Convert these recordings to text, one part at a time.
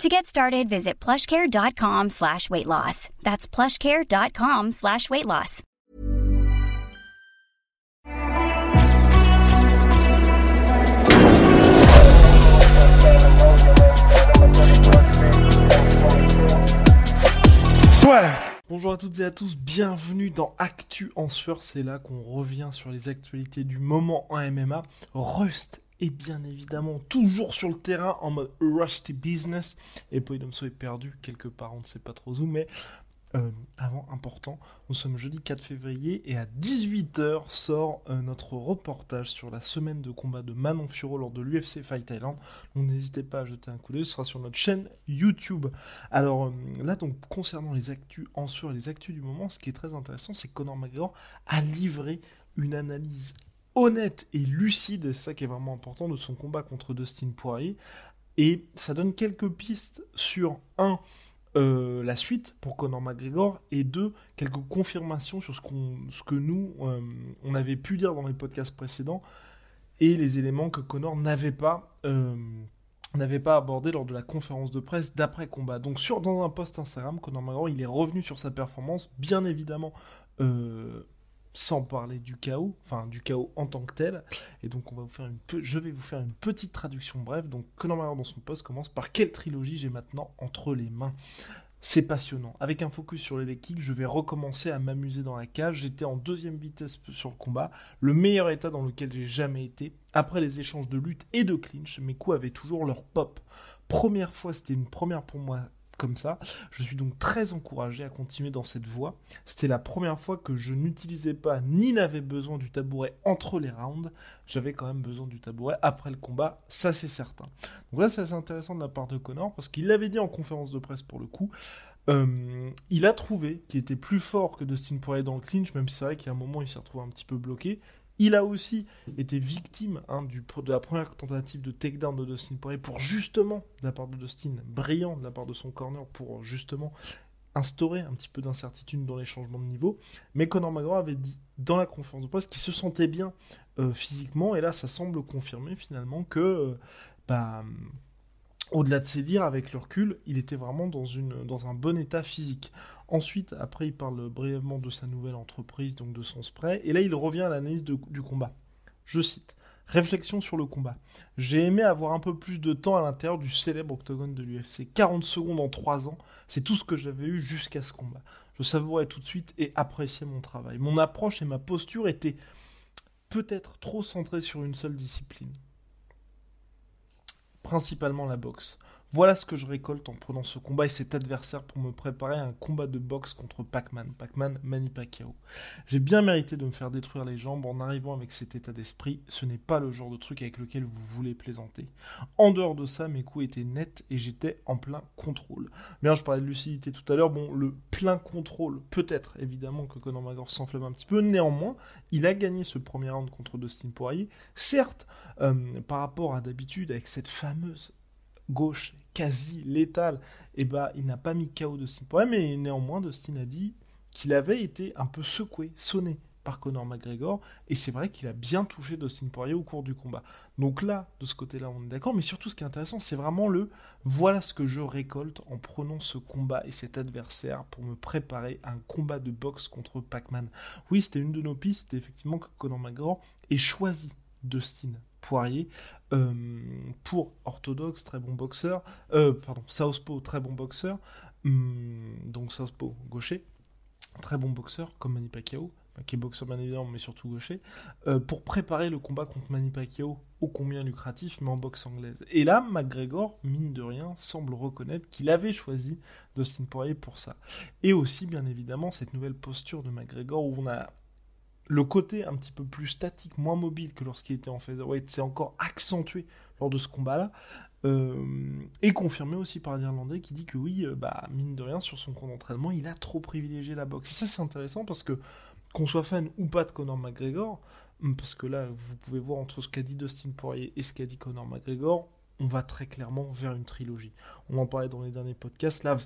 To get started, visit plushcare.com slash weight loss. That's plushcare.com slash weight loss. Soit Bonjour à toutes et à tous, bienvenue dans Actu en sueur, c'est là qu'on revient sur les actualités du moment en MMA. Rust est bien évidemment toujours sur le terrain en mode Rusty Business. Et Poidomso est perdu quelque part, on ne sait pas trop où, mais euh, avant, important, nous sommes jeudi 4 février et à 18h sort euh, notre reportage sur la semaine de combat de Manon Furo lors de l'UFC Fight Thailand. Donc n'hésitez pas à jeter un coup d'œil, ce sera sur notre chaîne YouTube. Alors euh, là, donc concernant les actus en sur les actus du moment, ce qui est très intéressant, c'est que Conor McGregor a livré une analyse honnête et lucide, c'est ça qui est vraiment important, de son combat contre Dustin Poirier. Et ça donne quelques pistes sur un euh, la suite pour Conor McGregor et deux, quelques confirmations sur ce, ce que nous, euh, on avait pu dire dans les podcasts précédents et les éléments que Conor n'avait pas, euh, pas abordé lors de la conférence de presse d'après combat. Donc sur, dans un post Instagram, Conor McGregor, il est revenu sur sa performance, bien évidemment sans parler du chaos, enfin du chaos en tant que tel. Et donc on va vous faire une je vais vous faire une petite traduction brève. Donc Conor McGregor dans son poste commence par quelle trilogie j'ai maintenant entre les mains? C'est passionnant. Avec un focus sur les kicks, je vais recommencer à m'amuser dans la cage. J'étais en deuxième vitesse sur le combat, le meilleur état dans lequel j'ai jamais été. Après les échanges de lutte et de clinch, mes coups avaient toujours leur pop. Première fois, c'était une première pour moi ça. Je suis donc très encouragé à continuer dans cette voie. C'était la première fois que je n'utilisais pas ni n'avais besoin du tabouret entre les rounds. J'avais quand même besoin du tabouret après le combat, ça c'est certain. Donc là c'est assez intéressant de la part de Connor parce qu'il l'avait dit en conférence de presse pour le coup. Euh, il a trouvé qu'il était plus fort que Dustin Poirier dans le clinch, même si c'est vrai a un moment il s'est retrouvé un petit peu bloqué. Il a aussi été victime hein, de la première tentative de takedown de Dustin Poirier pour justement, de la part de Dustin, brillant de la part de son corner pour justement instaurer un petit peu d'incertitude dans les changements de niveau. Mais Conor McGregor avait dit dans la conférence de presse qu'il se sentait bien euh, physiquement, et là ça semble confirmer finalement que euh, bah, au-delà de ses dires, avec le recul, il était vraiment dans un bon état physique. Ensuite, après, il parle brièvement de sa nouvelle entreprise, donc de son spray, et là, il revient à l'analyse du combat. Je cite. Réflexion sur le combat. J'ai aimé avoir un peu plus de temps à l'intérieur du célèbre octogone de l'UFC. 40 secondes en 3 ans, c'est tout ce que j'avais eu jusqu'à ce combat. Je savourais tout de suite et appréciais mon travail. Mon approche et ma posture étaient peut-être trop centrées sur une seule discipline principalement la boxe. Voilà ce que je récolte en prenant ce combat et cet adversaire pour me préparer à un combat de boxe contre Pac-Man, Pac-Man Manny. J'ai bien mérité de me faire détruire les jambes en arrivant avec cet état d'esprit, ce n'est pas le genre de truc avec lequel vous voulez plaisanter. En dehors de ça, mes coups étaient nets et j'étais en plein contrôle. Bien, je parlais de lucidité tout à l'heure, bon, le plein contrôle, peut-être, évidemment que Conor McGregor s'enflamme un petit peu, néanmoins, il a gagné ce premier round contre Dustin Poirier, certes, euh, par rapport à d'habitude avec cette fameuse gauche quasi létal, et eh bah il n'a pas mis KO Dustin Poirier, mais néanmoins Dustin a dit qu'il avait été un peu secoué, sonné par Conor McGregor, et c'est vrai qu'il a bien touché Dustin Poirier au cours du combat. Donc là, de ce côté-là, on est d'accord, mais surtout ce qui est intéressant, c'est vraiment le voilà ce que je récolte en prenant ce combat et cet adversaire pour me préparer à un combat de boxe contre Pac-Man. Oui, c'était une de nos pistes, effectivement que Conor McGregor ait choisi Dustin Poirier euh, pour orthodoxe, très bon boxeur, euh, pardon, Southpaw, très bon boxeur, hum, donc Southpaw gaucher, très bon boxeur comme Manny Pacquiao, qui est boxeur bien évidemment, mais surtout gaucher, euh, pour préparer le combat contre Manny Pacquiao, ô combien lucratif, mais en boxe anglaise. Et là, McGregor, mine de rien, semble reconnaître qu'il avait choisi Dustin Poirier pour ça. Et aussi, bien évidemment, cette nouvelle posture de McGregor où on a le côté un petit peu plus statique, moins mobile que lorsqu'il était en featherweight, c'est encore accentué lors de ce combat-là. Euh, et confirmé aussi par l'Irlandais qui dit que oui, euh, bah, mine de rien, sur son compte d'entraînement, il a trop privilégié la boxe. Ça, c'est intéressant parce que qu'on soit fan ou pas de Conor McGregor, hum, parce que là, vous pouvez voir entre ce qu'a dit Dustin Poirier et ce qu'a dit Conor McGregor, on va très clairement vers une trilogie. On en parlait dans les derniers podcasts. Là,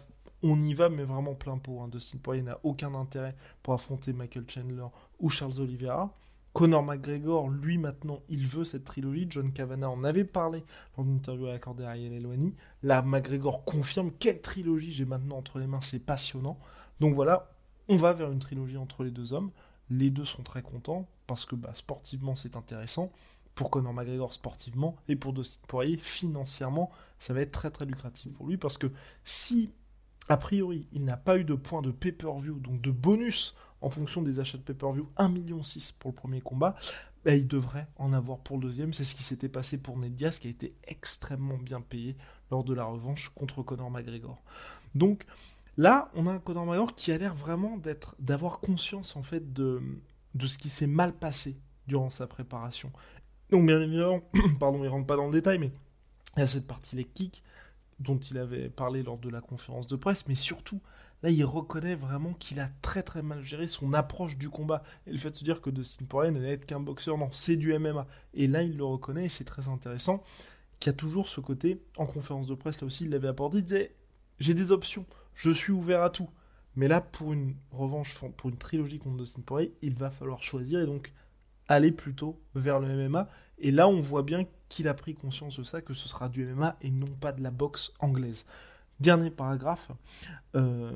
on y va, mais vraiment plein pot. Hein. Dustin Poirier n'a aucun intérêt pour affronter Michael Chandler ou Charles Oliveira. Conor McGregor, lui maintenant, il veut cette trilogie. John Kavanagh en avait parlé lors d'une interview accordée à Ariel Elwani. Là, McGregor confirme quelle trilogie j'ai maintenant entre les mains, c'est passionnant. Donc voilà, on va vers une trilogie entre les deux hommes. Les deux sont très contents parce que bah, sportivement c'est intéressant. Pour Conor McGregor sportivement et pour Dustin Poirier financièrement, ça va être très très lucratif pour lui parce que si a priori il n'a pas eu de points de pay-per-view, donc de bonus en fonction des achats de pay-per-view, 1,6 million pour le premier combat, bah, il devrait en avoir pour le deuxième. C'est ce qui s'était passé pour Ned Diaz qui a été extrêmement bien payé lors de la revanche contre Conor McGregor. Donc là, on a un Conor McGregor qui a l'air vraiment d'être, d'avoir conscience en fait de, de ce qui s'est mal passé durant sa préparation. Donc bien évidemment, pardon, il rentre pas dans le détail, mais il y a cette partie les kicks dont il avait parlé lors de la conférence de presse, mais surtout Là, il reconnaît vraiment qu'il a très très mal géré son approche du combat. Et le fait de se dire que Dustin Poirier n'est qu'un boxeur, non, c'est du MMA. Et là, il le reconnaît et c'est très intéressant. Qu'il y a toujours ce côté, en conférence de presse, là aussi, il l'avait apporté, il disait J'ai des options, je suis ouvert à tout. Mais là, pour une revanche, pour une trilogie contre Dustin Poirier, il va falloir choisir et donc aller plutôt vers le MMA. Et là, on voit bien qu'il a pris conscience de ça, que ce sera du MMA et non pas de la boxe anglaise. Dernier paragraphe, euh,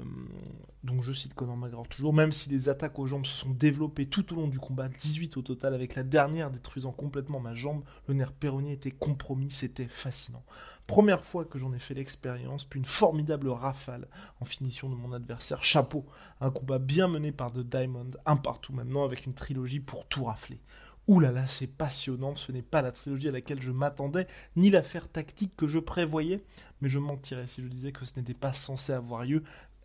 donc je cite Conor McGregor toujours, même si les attaques aux jambes se sont développées tout au long du combat, 18 au total, avec la dernière détruisant complètement ma jambe, le nerf péronnier était compromis, c'était fascinant. Première fois que j'en ai fait l'expérience, puis une formidable rafale en finition de mon adversaire, chapeau, un combat bien mené par The Diamond, un partout maintenant avec une trilogie pour tout rafler. Ouh là là, c'est passionnant, ce n'est pas la trilogie à laquelle je m'attendais, ni l'affaire tactique que je prévoyais, mais je mentirais si je disais que ce n'était pas censé avoir lieu.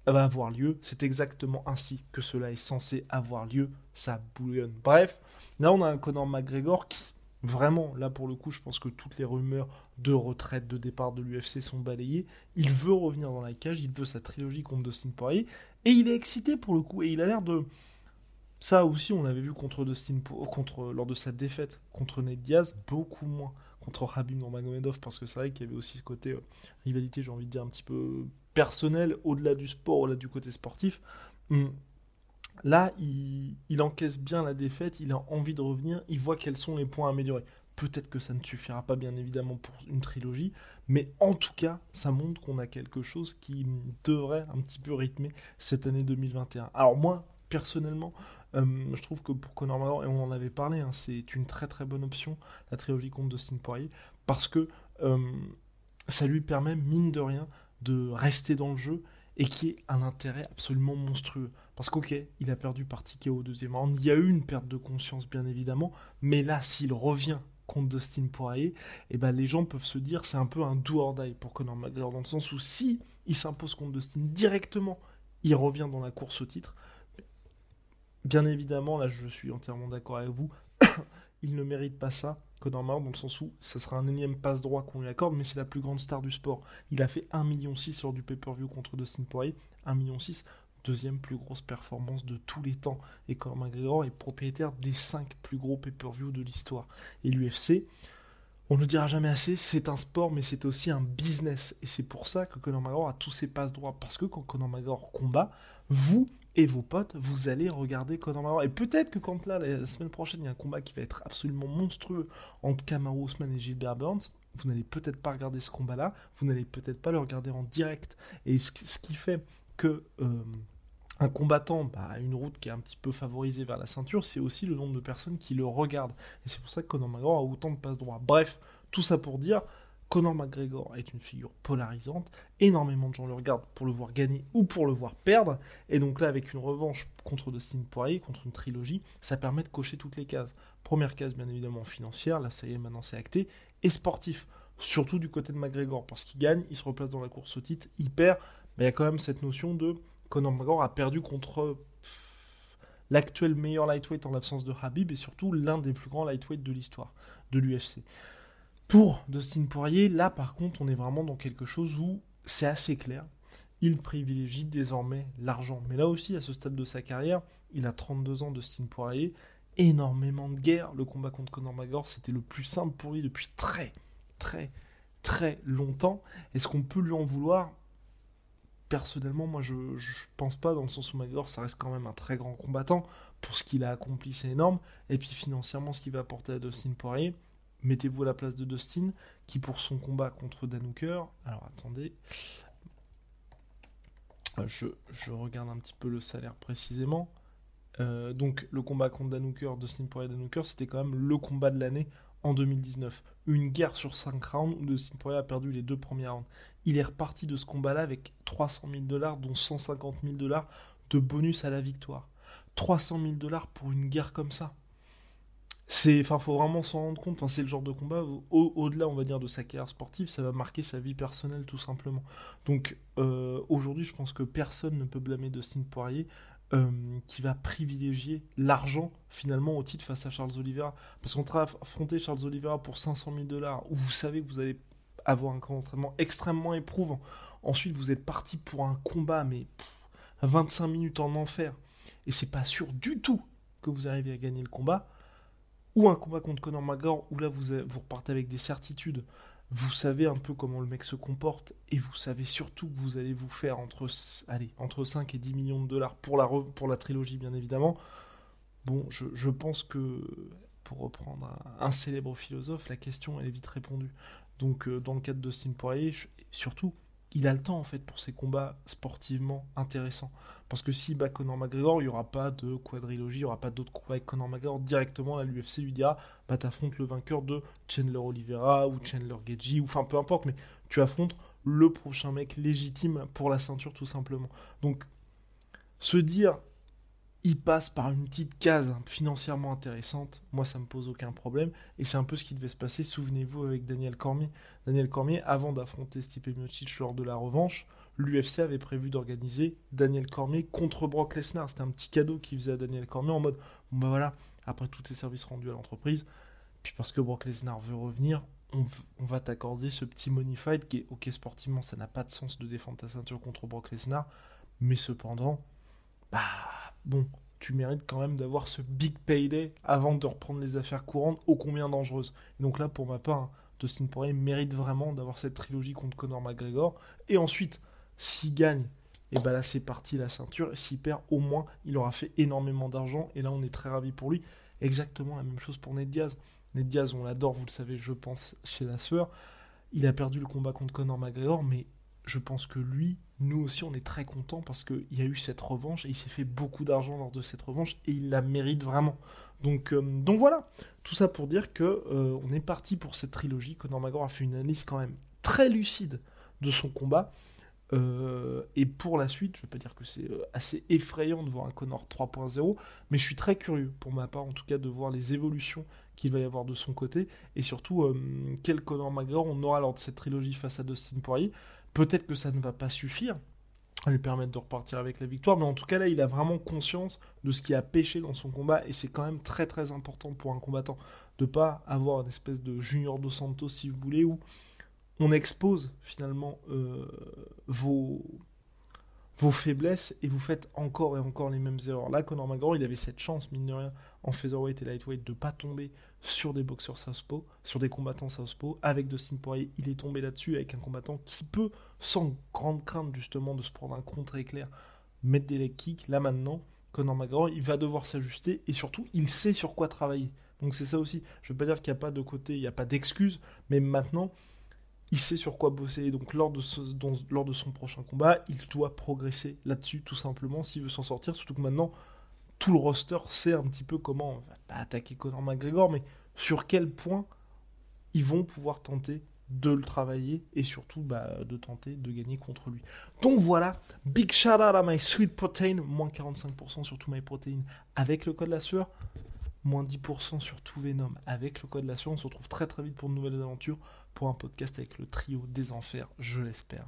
Euh, avoir lieu, c'est exactement ainsi que cela est censé avoir lieu, ça bouillonne. Bref, là on a un Conor McGregor qui, vraiment, là pour le coup, je pense que toutes les rumeurs de retraite, de départ de l'UFC sont balayées. Il veut revenir dans la cage, il veut sa trilogie contre Dustin Poirier, et il est excité pour le coup, et il a l'air de ça aussi, on l'avait vu contre Dustin, contre, lors de sa défaite contre Ned Diaz, beaucoup moins contre Habib Nurmagomedov, parce que c'est vrai qu'il y avait aussi ce côté euh, rivalité, j'ai envie de dire, un petit peu personnel, au-delà du sport, au-delà du côté sportif. Hum. Là, il, il, encaisse bien la défaite, il a envie de revenir, il voit quels sont les points à améliorer. Peut-être que ça ne suffira pas, bien évidemment, pour une trilogie, mais en tout cas, ça montre qu'on a quelque chose qui devrait un petit peu rythmer cette année 2021. Alors moi, personnellement, euh, je trouve que pour Conor McGregor, et on en avait parlé, hein, c'est une très très bonne option, la trilogie contre Dustin Poirier, parce que euh, ça lui permet, mine de rien, de rester dans le jeu et qui est un intérêt absolument monstrueux. Parce qu'ok, il a perdu par ticket au deuxième round, il y a eu une perte de conscience bien évidemment, mais là, s'il revient contre Dustin Poirier, eh ben les gens peuvent se dire c'est un peu un do or die pour Conor McGregor, dans le sens où si il s'impose contre Dustin directement, il revient dans la course au titre, Bien évidemment, là je suis entièrement d'accord avec vous, il ne mérite pas ça, Conor McGregor, dans le sens où ce sera un énième passe-droit qu'on lui accorde, mais c'est la plus grande star du sport. Il a fait 1,6 million lors du pay-per-view contre Dustin Poirier, 1,6 million, deuxième plus grosse performance de tous les temps. Et Conor McGregor est propriétaire des 5 plus gros pay-per-view de l'histoire. Et l'UFC, on ne le dira jamais assez, c'est un sport, mais c'est aussi un business. Et c'est pour ça que Conor McGregor a tous ses passes droits. Parce que quand Conor McGregor combat, vous, et vos potes, vous allez regarder Conor McGregor. Et peut-être que quand là, la semaine prochaine, il y a un combat qui va être absolument monstrueux entre Kamaru et Gilbert Burns, vous n'allez peut-être pas regarder ce combat-là, vous n'allez peut-être pas le regarder en direct. Et ce, qui fait que euh, un combattant bah, a une route qui est un petit peu favorisée vers la ceinture, c'est aussi le nombre de personnes qui le regardent. Et c'est pour ça que Conor McGregor a autant de passes droits. Bref, tout ça pour dire, Conor McGregor est une figure polarisante, énormément de gens le regardent pour le voir gagner ou pour le voir perdre, et donc là avec une revanche contre Dustin Poirier, contre une trilogie, ça permet de cocher toutes les cases. Première case bien évidemment financière, là ça y est maintenant c'est acté, et sportif, surtout du côté de McGregor, parce qu'il gagne, il se replace dans la course au titre, il perd, mais il y a quand même cette notion de Conor McGregor a perdu contre l'actuel meilleur lightweight en l'absence de Habib, et surtout l'un des plus grands lightweights de l'histoire de l'UFC. Pour Dustin Poirier, là par contre, on est vraiment dans quelque chose où c'est assez clair. Il privilégie désormais l'argent. Mais là aussi, à ce stade de sa carrière, Il a 32 ans, Dustin Poirier. Énormément de guerre. Le combat contre Conor McGregor, c'était le plus simple pour lui depuis très, très, très longtemps. Est-ce qu'on peut lui en vouloir? Personnellement, moi, je, ne pense pas, dans le sens où McGregor, ça reste quand même un très grand combattant. Pour ce qu'il a accompli, c'est énorme. Et puis financièrement, ce qu'il va apporter à Dustin Poirier, mettez-vous à la place de Dustin, qui pour son combat contre Dan Hooker, alors attendez, euh, je, regarde un petit peu le salaire précisément. Euh, donc le combat contre Dan Hooker, Dustin Poirier Dan Hooker, c'était quand même le combat de l'année en 2019. Une guerre sur 5 rounds où Dustin Poirier a perdu les deux premiers rounds. Il est reparti de ce combat-là avec 300 000 dollars, dont 150 000 dollars de bonus à la victoire. 300 000 dollars pour une guerre comme ça. C'est, enfin, faut vraiment s'en rendre compte. C'est le genre de combat au-delà, on va dire, de sa carrière sportive, ça va marquer sa vie personnelle tout simplement. Donc, euh, aujourd'hui, je pense que personne ne peut blâmer Dustin Poirier. Euh, qui va privilégier l'argent finalement au titre face à Charles Oliveira. Parce qu'on va affronter Charles Oliveira pour 500 000 dollars, où vous savez que vous allez avoir un camp d'entraînement extrêmement éprouvant. Ensuite, vous êtes parti pour un combat, mais 25 minutes en enfer. Et c'est pas sûr du tout que vous arrivez à gagner le combat ou un combat contre Conor McGregor où là vous, vous repartez avec des certitudes. Vous savez un peu comment le mec se comporte et vous savez surtout que vous allez vous faire entre, allez, entre 5 et 10 millions de dollars pour la, pour la trilogie bien évidemment. Bon, je, pense que pour reprendre un, célèbre philosophe, la question elle est vite répondue. Donc euh, dans le cadre d'Austin Poirier, surtout, il a le temps en fait pour ses combats sportivement intéressants. Parce que si bat Conor McGregor, il n'y aura pas de quadrilogie, il n'y aura pas d'autres combats avec Conor McGregor. Directement, l'UFC lui dira bah, t'affrontes le vainqueur de Chandler Oliveira ou Chandler Gagey, ou enfin peu importe, mais tu affrontes le prochain mec légitime pour la ceinture tout simplement. Donc, se dire il passe par une petite case financièrement intéressante, moi ça me pose aucun problème, et c'est un peu ce qui devait se passer, souvenez-vous, avec Daniel Cormier. Daniel Cormier, avant d'affronter Stipe Miocic lors de la revanche, l'UFC avait prévu d'organiser Daniel Cormier contre Brock Lesnar. C'était un petit cadeau qu'il faisait à Daniel Cormier en mode, bon bah voilà, après tous tes services rendus à l'entreprise, puis parce que Brock Lesnar veut revenir, on, va t'accorder ce petit money fight qui est, ok sportivement, ça n'a pas de sens de défendre ta ceinture contre Brock Lesnar, mais cependant, bah bon, tu mérites quand même d'avoir ce big payday avant de reprendre les affaires courantes, ô combien dangereuses. Et donc là, pour ma part, hein, Dustin Poirier mérite vraiment d'avoir cette trilogie contre Conor McGregor. Et ensuite, s'il gagne, et ben là c'est parti la ceinture. S'il perd, au moins, il aura fait énormément d'argent. Et là, on est très ravis pour lui. Exactement la même chose pour Ned Diaz. Ned Diaz, on l'adore, vous le savez, je pense, chez la sueur. Il a perdu le combat contre Conor McGregor, mais je pense que lui, nous aussi, on est très content parce qu'il y a eu cette revanche et il s'est fait beaucoup d'argent lors de cette revanche et il la mérite vraiment. Donc, euh, donc voilà, tout ça pour dire que euh, on est parti pour cette trilogie. Conor McGregor a fait une analyse quand même très lucide de son combat. Euh, et pour la suite, je ne vais pas dire que c'est assez effrayant de voir un Conor 3.0, mais je suis très curieux, pour ma part en tout cas, de voir les évolutions qu'il va y avoir de son côté, et surtout quel Conor McGregor on aura lors de cette trilogie face à Dustin Poirier. Peut-être que ça ne va pas suffire à lui permettre de repartir avec la victoire, mais en tout cas là, il a vraiment conscience de ce qui a pêché dans son combat, et c'est quand même très très important pour un combattant de pas avoir une espèce de Junior Dos Santos, si vous voulez, où on expose finalement euh, vos, vos faiblesses et vous faites encore et encore les mêmes erreurs. Là, Conor McGregor, il avait cette chance, mine de rien, en featherweight et lightweight, de pas tomber sur des boxeurs southpaw, sur des combattants southpaw. Avec Dustin Poirier, il est tombé là-dessus avec un combattant qui peut, sans grande crainte justement de se prendre un contre éclair, mettre des leg kicks. Là maintenant, Conor McGregor, il va devoir s'ajuster et surtout, il sait sur quoi travailler. Donc c'est ça aussi. Je veux pas dire qu'il n'y a pas de côté, il n'y a pas d'excuse, mais maintenant, il sait sur quoi bosser. Donc lors de, son prochain combat, il doit progresser là-dessus tout simplement s'il veut s'en sortir. Surtout que maintenant, tout le roster sait un petit peu comment attaquer Conor McGregor, mais sur quel point ils vont pouvoir tenter de le travailler et surtout bah, de tenter de gagner contre lui. Donc voilà, big shout out à my sweet protein, moins 45% sur tout my protein avec le code la sueur, moins 10% sur tout Venom avec le code l'assurance. On se retrouve très très vite pour de nouvelles aventures, pour un podcast avec le trio des enfers, je l'espère.